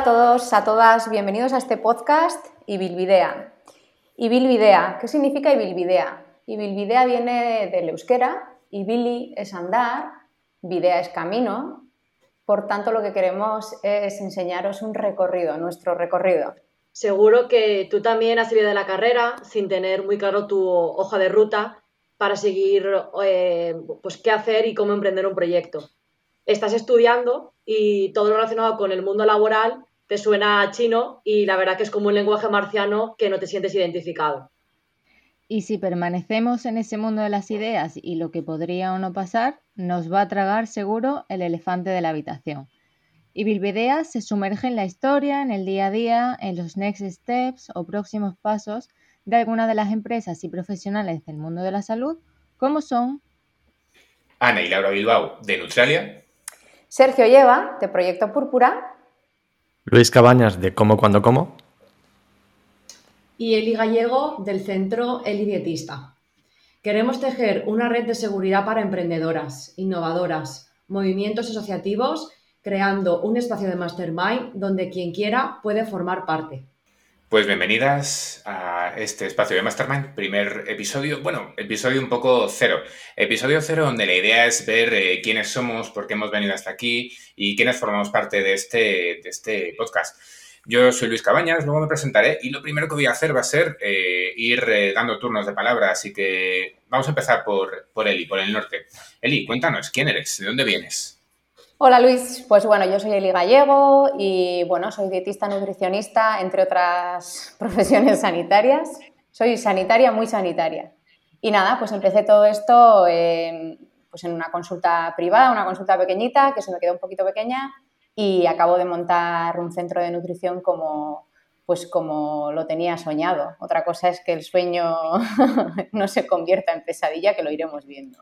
A todos, a todas, bienvenidos a este podcast Ibilvidea. Ibilvidea, ¿qué significa Ibilvidea? Ibilvidea viene del euskera, Ibili es andar, videa es camino, por tanto lo que queremos es enseñaros un recorrido, nuestro recorrido. Seguro que tú también has salido de la carrera sin tener muy claro tu hoja de ruta para seguir eh, pues qué hacer y cómo emprender un proyecto. Estás estudiando y todo lo relacionado con el mundo laboral te suena chino y la verdad que es como un lenguaje marciano que no te sientes identificado. Y si permanecemos en ese mundo de las ideas y lo que podría o no pasar, nos va a tragar seguro el elefante de la habitación. Y Bilbedea se sumerge en la historia, en el día a día, en los next steps o próximos pasos de algunas de las empresas y profesionales del mundo de la salud, como son Ana y Laura Bilbao, de Neutralia, Sergio Lleva, de Proyecto Púrpura, Luis Cabañas, de Cómo Cuando Como, y Eli Gallego, del Centro Eli Dietista. Queremos tejer una red de seguridad para emprendedoras, innovadoras, movimientos asociativos, creando un espacio de mastermind donde quien quiera puede formar parte. Pues bienvenidas a este espacio de Mastermind, primer episodio, bueno, episodio un poco cero. Episodio cero donde la idea es ver eh, quiénes somos, por qué hemos venido hasta aquí y quiénes formamos parte de este, de este podcast. Yo soy Luis Cabañas, luego me presentaré y lo primero que voy a hacer va a ser eh, ir eh, dando turnos de palabra, así que vamos a empezar por, por Eli, por el norte. Eli, cuéntanos, ¿quién eres? ¿De dónde vienes? Hola Luis, pues bueno, yo soy Eli Gallego y bueno, soy dietista nutricionista, entre otras profesiones sanitarias. Soy sanitaria, muy sanitaria. Y nada, pues empecé todo esto pues en una consulta privada, una consulta pequeñita, que se me quedó un poquito pequeña, y acabo de montar un centro de nutrición como, pues como lo tenía soñado. Otra cosa es que el sueño no se convierta en pesadilla, que lo iremos viendo.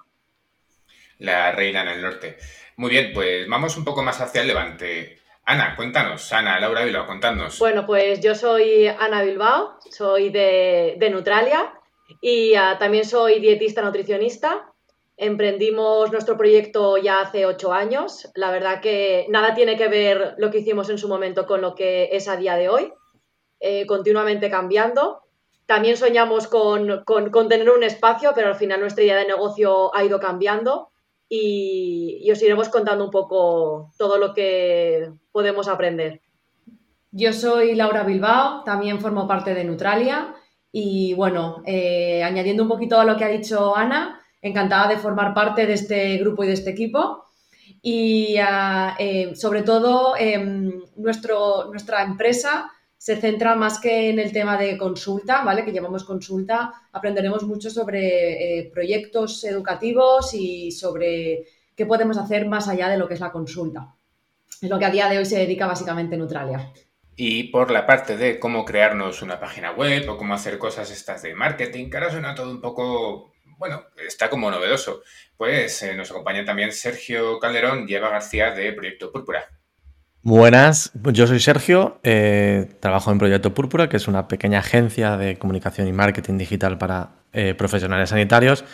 La reina en el norte. Muy bien, pues vamos un poco más hacia el levante. Ana, cuéntanos. Ana, Laura Bilbao, contadnos. Bueno, pues yo soy Ana Bilbao, soy de, de Neutralia y uh, también soy dietista nutricionista. Emprendimos nuestro proyecto ya hace ocho años. La verdad que nada tiene que ver lo que hicimos en su momento con lo que es a día de hoy. Eh, continuamente cambiando. También soñamos con, con, con, tener un espacio, pero al final nuestra idea de negocio ha ido cambiando y, os iremos contando un poco todo lo que podemos aprender. Yo soy Laura Bilbao, también formo parte de Neutralia y bueno, eh, añadiendo un poquito a lo que ha dicho Ana, encantada de formar parte de este grupo y de este equipo. Y uh, eh, sobre todo, eh, nuestro, nuestra empresa se centra más que en el tema de consulta, ¿vale? Que llevamos consulta, aprenderemos mucho sobre eh, proyectos educativos y sobre qué podemos hacer más allá de lo que es la consulta. Es lo que a día de hoy se dedica básicamente Neutralia. Y por la parte de cómo crearnos una página web o cómo hacer cosas estas de marketing, que ahora suena todo un poco bueno, está como novedoso. Pues eh, nos acompaña también Sergio Calderón y García de Proyecto Púrpura. Buenas, yo soy Sergio, eh, trabajo en Proyecto Púrpura, que es una pequeña agencia de comunicación y marketing digital para eh, profesionales sanitarios.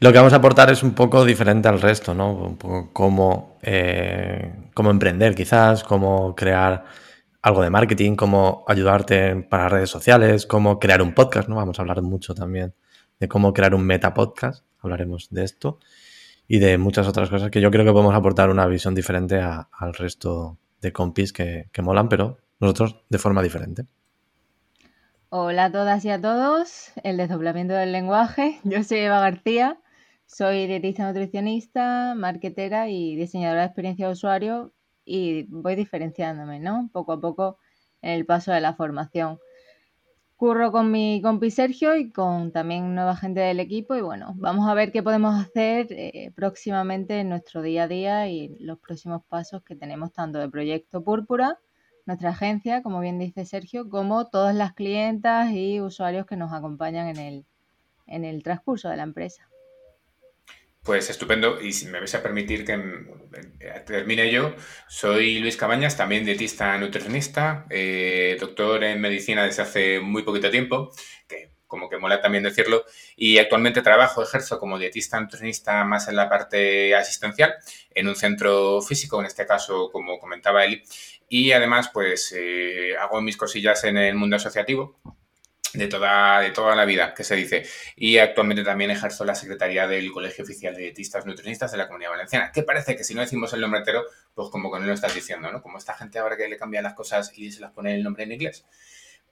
Lo que vamos a aportar es un poco diferente al resto, ¿no? Un poco cómo, eh, cómo emprender quizás, cómo crear algo de marketing, cómo ayudarte para redes sociales, cómo crear un podcast, ¿no? Vamos a hablar mucho también de cómo crear un meta podcast, hablaremos de esto y de muchas otras cosas que yo creo que podemos aportar una visión diferente al resto de compis que, molan, pero nosotros de forma diferente. Hola a todas y a todos, el desdoblamiento del lenguaje. Yo soy Eva García, soy dietista nutricionista, marketera y diseñadora de experiencia de usuario y voy diferenciándome, ¿no? Poco a poco en el paso de la formación curro con mi compi Sergio y con también nueva gente del equipo y bueno, vamos a ver qué podemos hacer eh, próximamente en nuestro día a día y los próximos pasos que tenemos tanto de Proyecto Púrpura, nuestra agencia, como bien dice Sergio, como todas las clientas y usuarios que nos acompañan en el, en el transcurso de la empresa. Pues estupendo. Y si me vais a permitir que termine yo, soy Luis Cabañas, también dietista nutricionista, eh, doctor en medicina desde hace muy poquito tiempo, que como que mola también decirlo. Y actualmente trabajo, ejerzo como dietista nutricionista más en la parte asistencial, en un centro físico, en este caso, como comentaba Eli. Y además, pues eh, hago mis cosillas en el mundo asociativo de toda, de toda la vida, que se dice. Y actualmente también ejerzo la secretaría del Colegio Oficial de Dietistas Nutricionistas de la Comunidad Valenciana. Que parece que si no decimos el nombre entero, pues como que no lo estás diciendo, ¿no? Como esta gente ahora que le cambia las cosas y se las pone el nombre en inglés.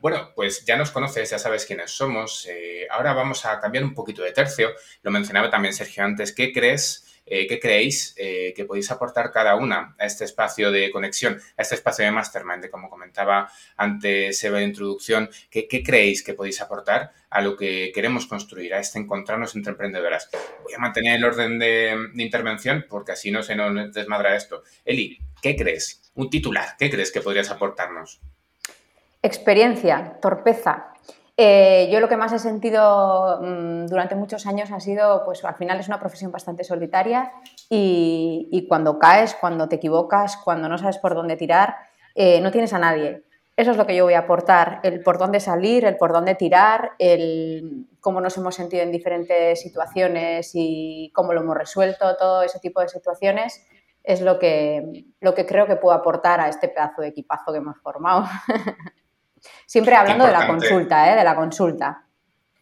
Bueno, pues ya nos conoces, ya sabes quiénes somos. Eh, ahora vamos a cambiar un poquito de tercio. Lo mencionaba también Sergio antes. ¿Qué crees eh, ¿qué creéis eh, que podéis aportar cada una a este espacio de conexión, a este espacio de mastermind? Como comentaba antes Eva de introducción, ¿qué, creéis que podéis aportar a lo que queremos construir, a este encontrarnos entre emprendedoras? Voy a mantener el orden de, de intervención porque así no se nos desmadra esto. Eli, ¿qué crees? Un titular, ¿qué crees que podrías aportarnos? Experiencia, torpeza, eh, yo lo que más he sentido mm, durante muchos años ha sido, pues al final es una profesión bastante solitaria y, cuando caes, cuando te equivocas, cuando no sabes por dónde tirar, eh, no tienes a nadie. Eso es lo que yo voy a aportar, el por dónde salir, el por dónde tirar, el cómo nos hemos sentido en diferentes situaciones y cómo lo hemos resuelto, todo ese tipo de situaciones es lo que, lo que creo que puedo aportar a este pedazo de equipazo que hemos formado. Siempre hablando de la consulta, ¿eh? De la consulta.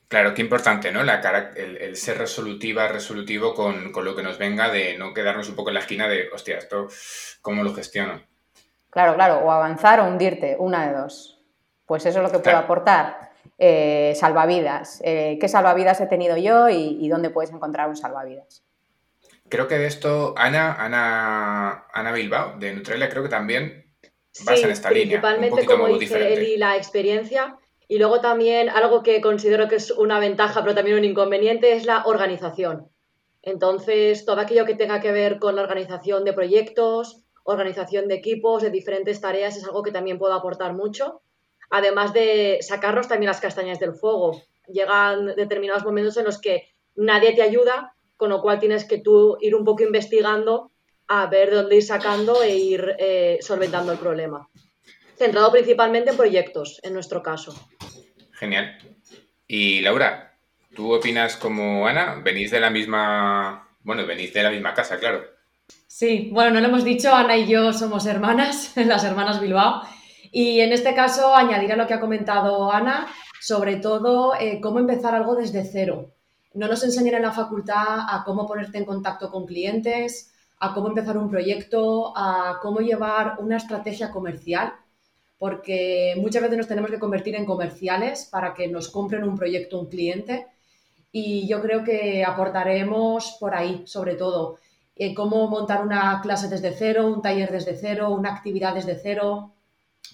Claro, qué importante, ¿no? La el, ser resolutiva, resolutivo con, lo que nos venga, de no quedarnos un poco en la esquina de, hostia, esto, ¿cómo lo gestiono? Claro, claro, o avanzar o hundirte, una de dos. Pues eso es lo que puedo aportar. Eh, salvavidas. Eh, ¿Qué salvavidas he tenido yo y, dónde puedes encontrar un salvavidas? Creo que de esto, Ana, Ana, Ana Bilbao, de Nutrela, creo que también sí, en esta principalmente, como dice Eli, la experiencia. Y luego también algo que considero que es una ventaja, pero también un inconveniente, es la organización. Entonces, todo aquello que tenga que ver con la organización de proyectos, organización de equipos, de diferentes tareas, es algo que también puedo aportar mucho. Además de sacarnos también las castañas del fuego. Llegan determinados momentos en los que nadie te ayuda, con lo cual tienes que tú ir un poco investigando a ver dónde ir sacando e ir eh, solventando el problema. Centrado principalmente en proyectos, en nuestro caso. Genial. Y Laura, ¿tú opinas como Ana? ¿Venís de la misma, bueno, venís de la misma casa, claro? Sí, bueno, no lo hemos dicho, Ana y yo somos hermanas, las hermanas Bilbao. Y en este caso, añadir a lo que ha comentado Ana, sobre todo eh, cómo empezar algo desde cero. No nos enseñan en la facultad a cómo ponerte en contacto con clientes, a cómo empezar un proyecto, a cómo llevar una estrategia comercial, porque muchas veces nos tenemos que convertir en comerciales para que nos compren un proyecto un cliente y yo creo que aportaremos por ahí, sobre todo, en cómo montar una clase desde cero, un taller desde cero, una actividad desde cero,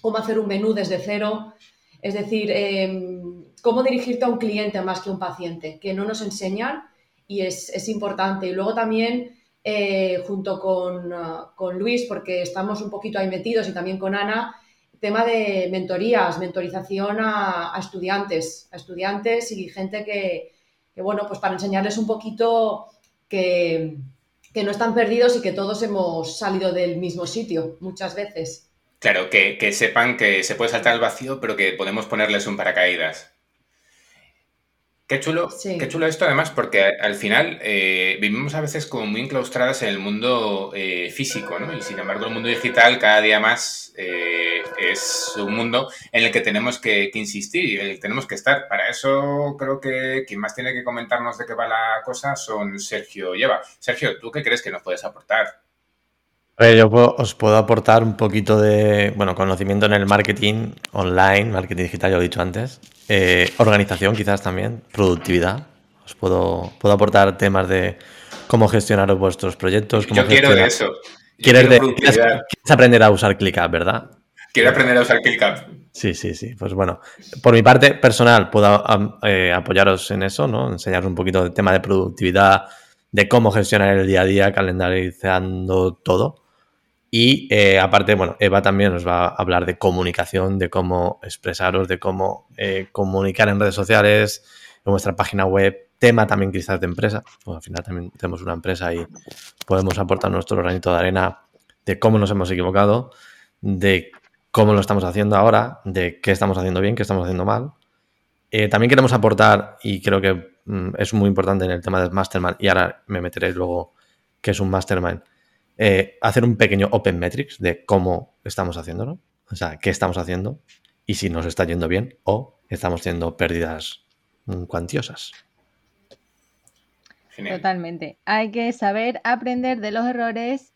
cómo hacer un menú desde cero, es decir, em, cómo dirigirte a un cliente más que a un paciente, que no nos enseñan y es, es importante. Y luego también eh, junto ah, con, Luis, porque estamos un poquito ahí metidos, y también con Ana, tema de mentorías, mentorización a, estudiantes, a estudiantes y gente que, bueno, pues para enseñarles un poquito que, no están perdidos y que todos hemos salido del mismo sitio muchas veces. Claro, que, que sepan que se puede saltar al vacío, pero que podemos ponerles un paracaídas. Qué chulo, qué chulo esto además, porque al final eh, vivimos a veces como muy enclaustradas en el mundo eh, físico, ¿no? Y sin embargo el mundo digital cada día más eh, es un mundo en el que tenemos que, insistir y en el que tenemos que estar. Para eso creo que quien más tiene que comentarnos de qué va la cosa son Sergio y Eva. Sergio, ¿tú qué crees que nos puedes aportar? A ver, yo os puedo aportar un poquito de, bueno, conocimiento en el marketing online, marketing digital, ya lo he dicho antes, eh, organización quizás también, productividad. Os puedo, puedo aportar temas de cómo gestionar vuestros proyectos. Cómo Yo quiero de eso. ¿Quieres, aprender a usar ClickUp, ¿verdad? Quiero aprender a usar ClickUp. Sí, sí, sí. Pues bueno, por mi parte personal puedo eh, apoyaros en eso, ¿no? Enseñaros un poquito del tema de productividad, de cómo gestionar el día a día, calendarizando todo. Y eh, aparte, bueno, Eva también nos va a hablar de comunicación, de cómo expresaros, de cómo eh, comunicar en redes sociales, en vuestra página web, tema también quizás de empresa. al final también tenemos una empresa y podemos aportar nuestro granito de arena de cómo nos hemos equivocado, de cómo lo estamos haciendo ahora, de qué estamos haciendo bien, qué estamos haciendo mal. Eh, también queremos aportar, y creo que mm, es muy importante en el tema del mastermind, y ahora me meteréis luego qué es un mastermind, eh, hacer un pequeño open metrics de cómo estamos haciéndolo, o sea, qué estamos haciendo y si nos está yendo bien o estamos teniendo pérdidas mm, cuantiosas. Totalmente. Hay que saber aprender de los errores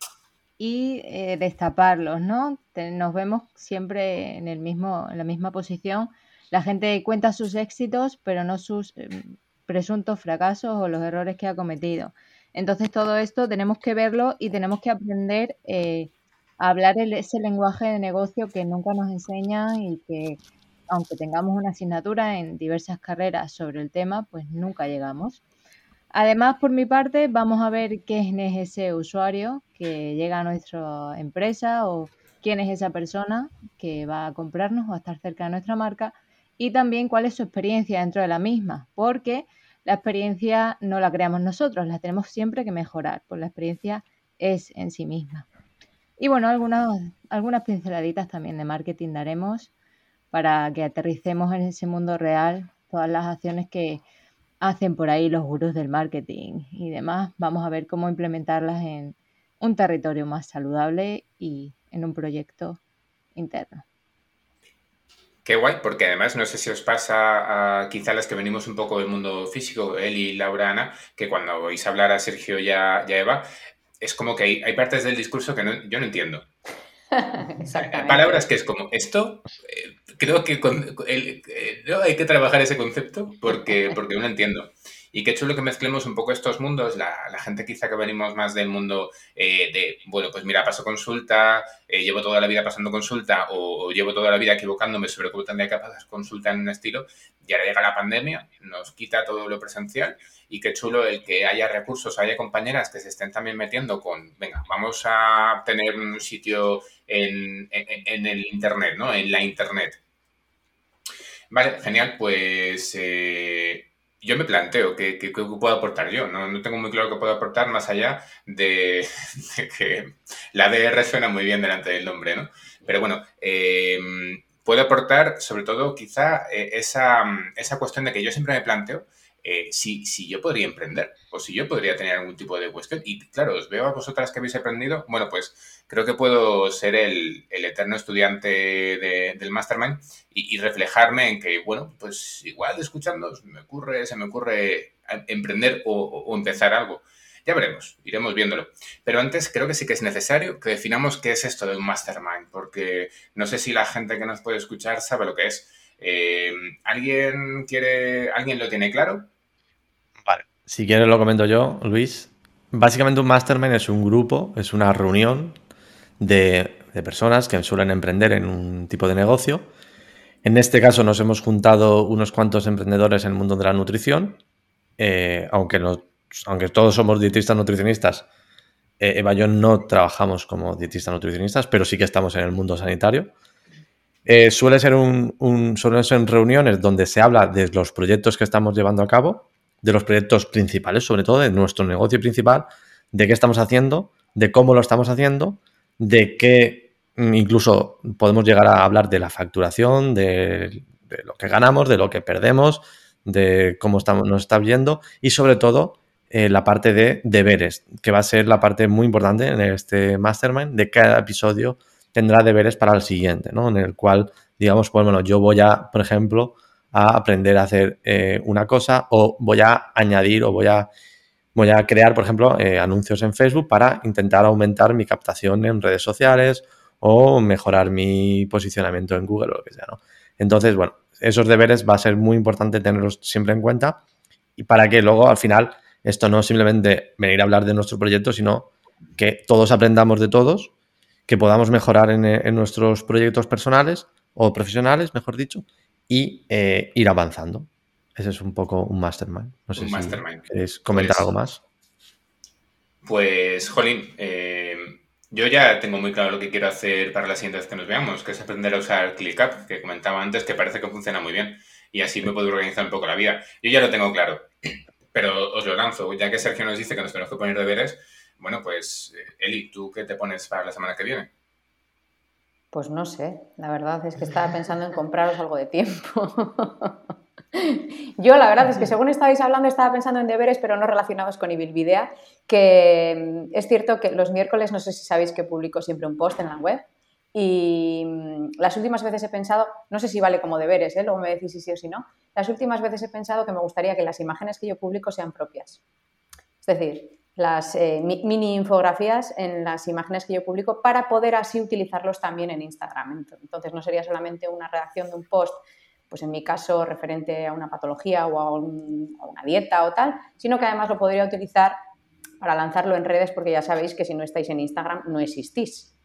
y eh, destaparlos, ¿no? nos vemos siempre en, el mismo, en la misma posición. La gente cuenta sus éxitos, pero no sus em, presuntos fracasos o los errores que ha cometido. Entonces todo esto tenemos que verlo y tenemos que aprender eh, a hablar ese lenguaje de negocio que nunca nos enseñan y que aunque tengamos una asignatura en diversas carreras sobre el tema, pues nunca llegamos. Además, por mi parte, vamos a ver quién es ese usuario que llega a nuestra empresa o quién es esa persona que va a comprarnos o a estar cerca de nuestra marca y también cuál es su experiencia dentro de la misma, porque la experiencia no la creamos nosotros, la tenemos siempre que mejorar, pues la experiencia es en sí misma. Y bueno, algunas, algunas pinceladitas también de marketing daremos para que aterricemos en ese mundo real todas las acciones que hacen por ahí los gurús del marketing y demás. Vamos a ver cómo implementarlas en un territorio más saludable y en un proyecto interno. Qué guay, porque además no sé si os pasa a quizá las que venimos un poco del mundo físico, él y Laura Ana, que cuando oís hablar a Sergio y a, Eva, es como que hay, partes del discurso que yo no entiendo. Hay palabras que es como esto, eh, creo que eh, hay que trabajar ese concepto porque, porque no entiendo. Y qué chulo que mezclemos un poco estos mundos, la, gente quizá que venimos más del mundo eh, de, bueno, pues mira, paso consulta, llevo toda la vida pasando consulta o, llevo toda la vida equivocándome sobre cómo tendría que pasar consulta en un estilo, y ahora llega la pandemia, nos quita todo lo presencial y qué chulo el que haya recursos, haya compañeras que se estén también metiendo con, venga, vamos a tener un sitio en, el Internet, ¿no? En la Internet. Vale, genial, pues eh, yo me planteo qué, puedo aportar yo. ¿no? tengo muy claro qué puedo aportar más allá de, que la DR suena muy bien delante del nombre, ¿no? Pero bueno, eh, puedo aportar sobre todo quizá eh, esa, esa cuestión de que yo siempre me planteo eh, si, yo podría emprender o si yo podría tener algún tipo de cuestión. Y claro, os veo a vosotras que habéis aprendido. Bueno, pues creo que puedo ser el, eterno estudiante del Mastermind y, reflejarme en que, bueno, pues igual escuchando me ocurre, se me ocurre emprender o, empezar algo. Ya veremos, iremos viéndolo. Pero antes creo que sí que es necesario que definamos qué es esto de un mastermind, porque no sé si la gente que nos puede escuchar sabe lo que es. Eh, ¿Alguien quiere, alguien lo tiene claro? Si quieres lo comento yo, Luis. Básicamente un mastermind es un grupo, es una reunión de, personas que suelen emprender en un tipo de negocio. En este caso nos hemos juntado unos cuantos emprendedores en el mundo de la nutrición, eh, aunque, aunque todos somos dietistas nutricionistas. Eh, Eva y yo no trabajamos como dietistas nutricionistas, pero sí que estamos en el mundo sanitario. Eh, suele ser un, suelen ser reuniones donde se habla de los proyectos que estamos llevando a cabo, de los proyectos principales, sobre todo de nuestro negocio principal, de qué estamos haciendo, de cómo lo estamos haciendo, de qué mm, incluso podemos llegar a hablar de la facturación, de, lo que ganamos, de lo que perdemos, de cómo estamos, nos está viendo y sobre todo eh, la parte de deberes, que va a ser la parte muy importante en este mastermind de cada episodio tendrá deberes para el siguiente, ¿no? En el cual, digamos, pues bueno, yo voy a, por ejemplo, a aprender a hacer eh, una cosa o voy a añadir o voy a, voy a crear, por ejemplo, eh, anuncios en Facebook para intentar aumentar mi captación en redes sociales o mejorar mi posicionamiento en Google o lo que sea, ¿no? Entonces, bueno, esos deberes va a ser muy importante tenerlos siempre en cuenta y para que luego al final esto no simplemente venir a hablar de nuestro proyecto, sino que todos aprendamos de todos que podamos mejorar en, nuestros proyectos personales o profesionales, mejor dicho, y eh, ir avanzando. Ese es un poco un mastermind. No sé si quieres comentar pues algo más. Pues, Jolín, eh, yo ya tengo muy claro lo que quiero hacer para la siguiente vez que nos veamos, que es aprender a usar ClickUp, que comentaba antes, que parece que funciona muy bien. Y así me puedo organizar un poco la vida. Yo ya lo tengo claro, pero os lo lanzo. Ya que Sergio nos dice que nos tenemos que poner deberes, bueno, pues eh, Eli, ¿tú qué te pones para la semana que viene? Pues no sé, la verdad es que estaba pensando en compraros algo de tiempo. Yo la verdad es que según estabais hablando estaba pensando en deberes, pero no relacionados con Ibilvidea, que mm, es cierto que los miércoles, no sé si sabéis que publico siempre un post en la web, y mm, las últimas veces he pensado, no sé si vale como deberes, ¿eh? luego me decís si sí o si no, las últimas veces he pensado que me gustaría que las imágenes que yo publico sean propias. Es decir, las eh, mini infografías en las imágenes que yo publico para poder así utilizarlos también en Instagram. Entonces no sería solamente una redacción de un post, pues en mi caso referente a una patología o a, una dieta o tal, sino que además lo podría utilizar para lanzarlo en redes porque ya sabéis que si no estáis en Instagram no existís.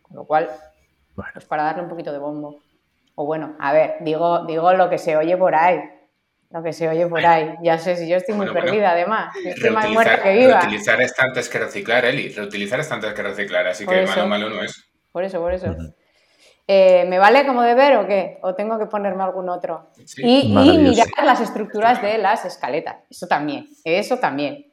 Con lo cual, pues para darle un poquito de bombo. O bueno, a ver, digo, digo lo que se oye por ahí. Lo que se oye por ahí. Ya sé si yo estoy muy perdida, además. Estoy más muerta que viva. Reutilizar es antes que reciclar, Eli. Reutilizar es antes que reciclar, así que malo, malo no es. Por eso, por eso. Eh, ¿Me vale como deber o qué? ¿O tengo que ponerme algún otro? y, mirar las estructuras de las escaletas. Eso también. Eso también.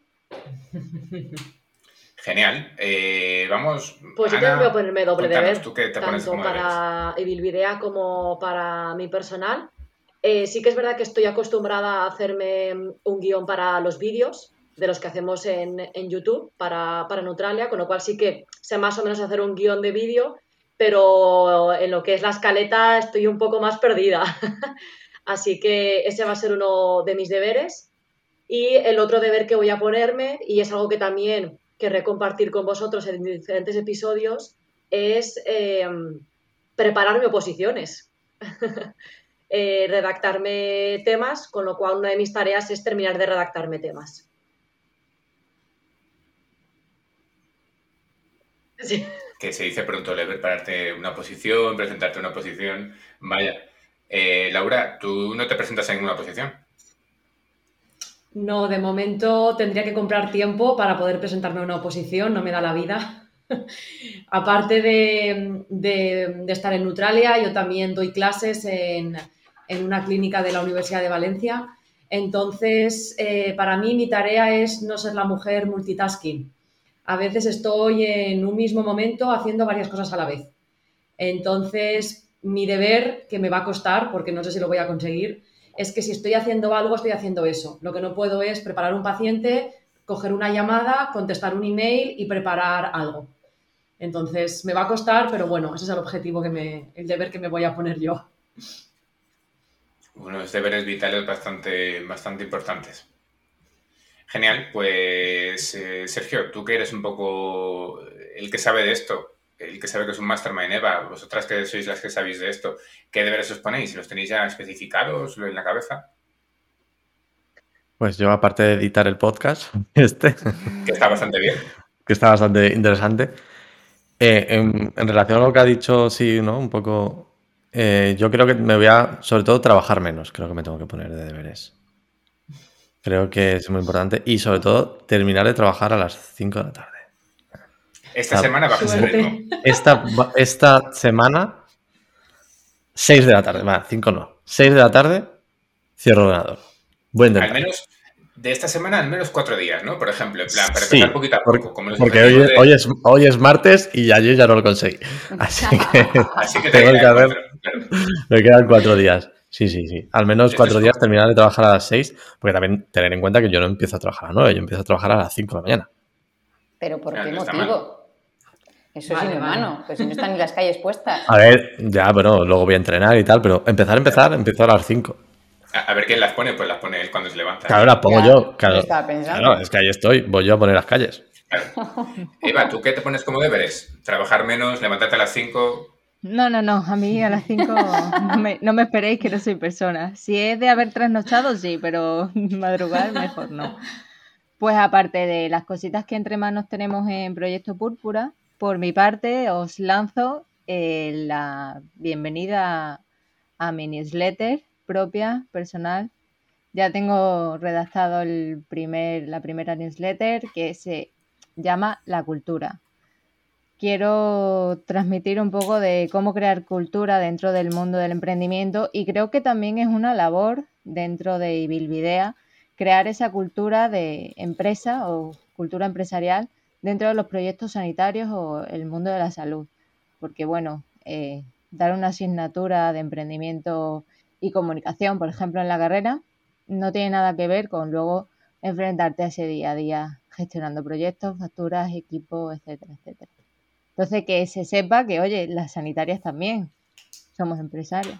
Genial. Eh, vamos. Pues yo tengo que ponerme doble deber. tanto para Evilvidea como para mi personal. Eh, sí que es verdad que estoy acostumbrada a hacerme un guion para los vídeos de los que hacemos en, YouTube para, para, Neutralia, con lo cual sí que sé más o menos hacer un guion de vídeo, pero en lo que es la escaleta estoy un poco más perdida. Así que ese va a ser uno de mis deberes. Y el otro deber que voy a ponerme, y es algo que también querré compartir con vosotros en diferentes episodios, es eh, prepararme oposiciones. Eh, redactarme temas, con lo cual una de mis tareas es terminar de redactarme temas. Que se dice pronto el prepararte una posición, presentarte una posición. Vaya. Eh, Laura, ¿tú no te presentas en ninguna posición? No, de momento tendría que comprar tiempo para poder presentarme a una oposición, no me da la vida. Aparte de, estar en Neutralia, yo también doy clases en, en una clínica de la Universidad de Valencia. Entonces, eh, para mí mi tarea es no ser la mujer multitasking. A veces estoy en un mismo momento haciendo varias cosas a la vez. Entonces, mi deber, que me va a costar, porque no sé si lo voy a conseguir, es que si estoy haciendo algo, estoy haciendo eso. Lo que no puedo es preparar un paciente, coger una llamada, contestar un email y preparar algo. Entonces, me va a costar, pero bueno, ese es el objetivo que me, el deber que me voy a poner yo. Unos deberes vitales bastante, bastante importantes. Genial, pues eh, Sergio, tú que eres un poco el que sabe de esto, el que sabe que es un mastermind Eva, vosotras que sois las que sabéis de esto, ¿qué deberes os ponéis? ¿Los tenéis ya especificados en la cabeza? Pues yo, aparte de editar el podcast, este. Que está bastante bien. Que está bastante interesante. Eh, en, en, relación a lo que ha dicho, sí, ¿no? Un poco eh, yo creo que me voy a, sobre todo, trabajar menos. Creo que me tengo que poner de deberes. Creo que es muy importante. Y sobre todo, terminar de trabajar a las 5 de la tarde. Esta semana va a ser ritmo. Esta, esta semana, 6 de la tarde. Va, 5 no. 6 de la tarde, cierro el ordenador. Buen Al menos de esta semana al menos cuatro días, ¿no? Por ejemplo, en plan, para empezar poquito a poco. Como porque hoy, es, hoy, es, martes y ayer ya no lo conseguí. Así que, Así que tengo que hacer. Me quedan cuatro días. Sí, sí, sí. Al menos cuatro días terminar de trabajar a las seis, porque también tener en cuenta que yo no empiezo a trabajar a las nueve, yo empiezo a trabajar a las cinco de la mañana. ¿Pero por qué motivo? Eso es inhumano, pues si no están ni las calles puestas. A ver, ya, pero luego voy a entrenar y tal, pero empezar, empezar, empiezo a las cinco. A, ver quién las pone, pues las pone él cuando se levanta. Claro, las pongo yo. Claro, claro, es que ahí estoy, voy yo a poner las calles. Eva, ¿tú qué te pones como deberes? ¿Trabajar menos, levantarte a las 5? No, no, no, a mí a las 5 no, me, esperéis que no soy persona. Si es de haber trasnochado, sí, pero madrugar mejor no. Pues aparte de las cositas que entre manos tenemos en Proyecto Púrpura, por mi parte os lanzo eh, la bienvenida a mi newsletter propia, personal. Ya tengo redactado el primer, la primera newsletter que se llama La Cultura. Quiero transmitir un poco de cómo crear cultura dentro del mundo del emprendimiento y creo que también es una labor dentro de Ibilvidea crear esa cultura de empresa o cultura empresarial dentro de los proyectos sanitarios o el mundo de la salud. Porque bueno, eh, dar una asignatura de emprendimiento y comunicación, por ejemplo, en la carrera, no tiene nada que ver con luego enfrentarte a ese día a día gestionando proyectos, facturas, equipos, etcétera, etcétera. Entonces, que se sepa que, oye, las sanitarias también somos empresarios.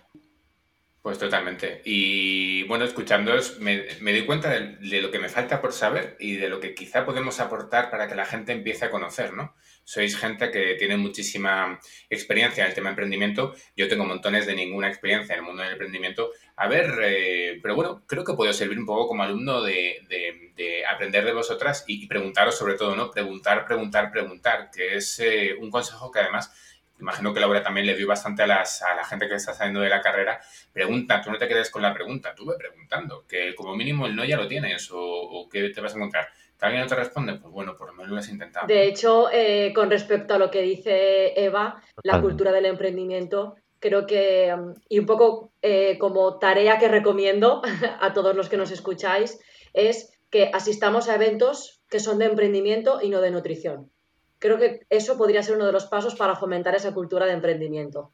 Pues totalmente. Y bueno, escuchándoos, me, me doy cuenta de, de, lo que me falta por saber y de lo que quizá podemos aportar para que la gente empiece a conocer, ¿no? Sois gente que tiene muchísima experiencia en el tema de emprendimiento. Yo tengo montones de ninguna experiencia en el mundo del emprendimiento. A ver, eh, pero bueno, creo que puedo servir un poco como alumno de, de, de aprender de vosotras y, preguntaros sobre todo, ¿no? Preguntar, preguntar, preguntar, que es eh, un consejo que además imagino que Laura también le dio bastante a, las, a la gente que está saliendo de la carrera, pregunta, tú no te quedes con la pregunta, tú ve preguntando, que como mínimo el no ya lo tienes o, o qué te vas a encontrar. ¿Que alguien no te responde? Pues bueno, por lo menos lo has intentado. De hecho, eh, con respecto a lo que dice Eva, la cultura del emprendimiento, creo que, y un poco eh, como tarea que recomiendo a todos los que nos escucháis, es que asistamos a eventos que son de emprendimiento y no de nutrición creo que eso podría ser uno de los pasos para fomentar esa cultura de emprendimiento.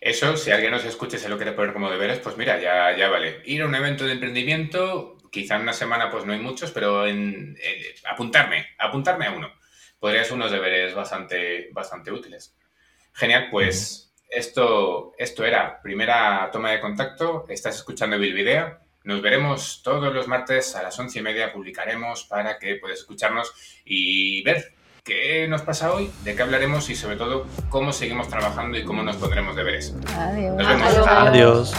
Eso, si alguien nos escucha y se lo quiere poner como deberes, pues mira, ya, ya vale. Ir a un evento de emprendimiento, quizá en una semana pues no hay muchos, pero en, apuntarme, apuntarme a uno. Podría ser unos deberes bastante, bastante útiles. Genial, pues esto, esto era primera toma de contacto. Estás escuchando Bilvidea. Nos veremos todos los martes a las once y media, publicaremos para que puedas escucharnos y ver qué nos pasa hoy, de qué hablaremos y sobre todo cómo seguimos trabajando y cómo nos pondremos deberes. Adiós. Nos vemos. Adiós. Adiós.